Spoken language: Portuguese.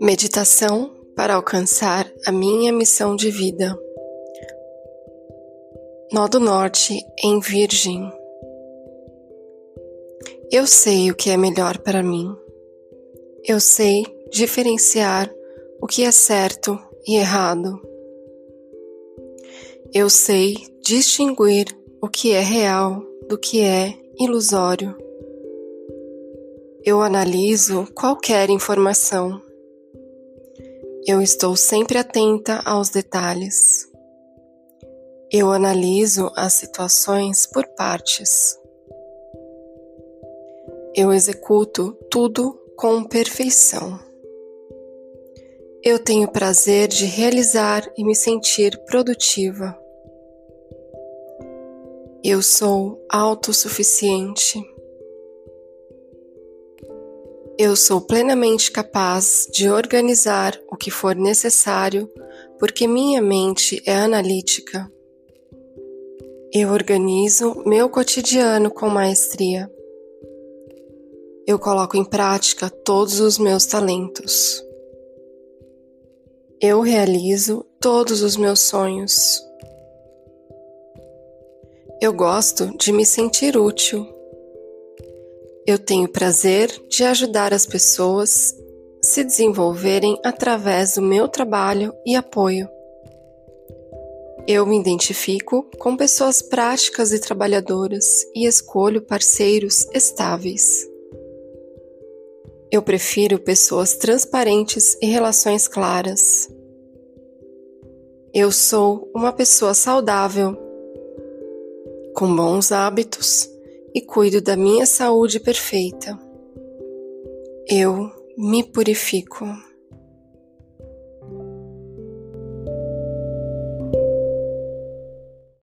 Meditação para alcançar a minha missão de vida. Nó do Norte em Virgem. Eu sei o que é melhor para mim. Eu sei diferenciar o que é certo e errado. Eu sei distinguir o que é real do que é ilusório. Eu analiso qualquer informação eu estou sempre atenta aos detalhes. Eu analiso as situações por partes. Eu executo tudo com perfeição. Eu tenho prazer de realizar e me sentir produtiva. Eu sou autossuficiente. Eu sou plenamente capaz de organizar o que for necessário porque minha mente é analítica. Eu organizo meu cotidiano com maestria. Eu coloco em prática todos os meus talentos. Eu realizo todos os meus sonhos. Eu gosto de me sentir útil. Eu tenho prazer de ajudar as pessoas se desenvolverem através do meu trabalho e apoio. Eu me identifico com pessoas práticas e trabalhadoras e escolho parceiros estáveis. Eu prefiro pessoas transparentes e relações claras. Eu sou uma pessoa saudável, com bons hábitos e cuido da minha saúde perfeita. Eu me purifico.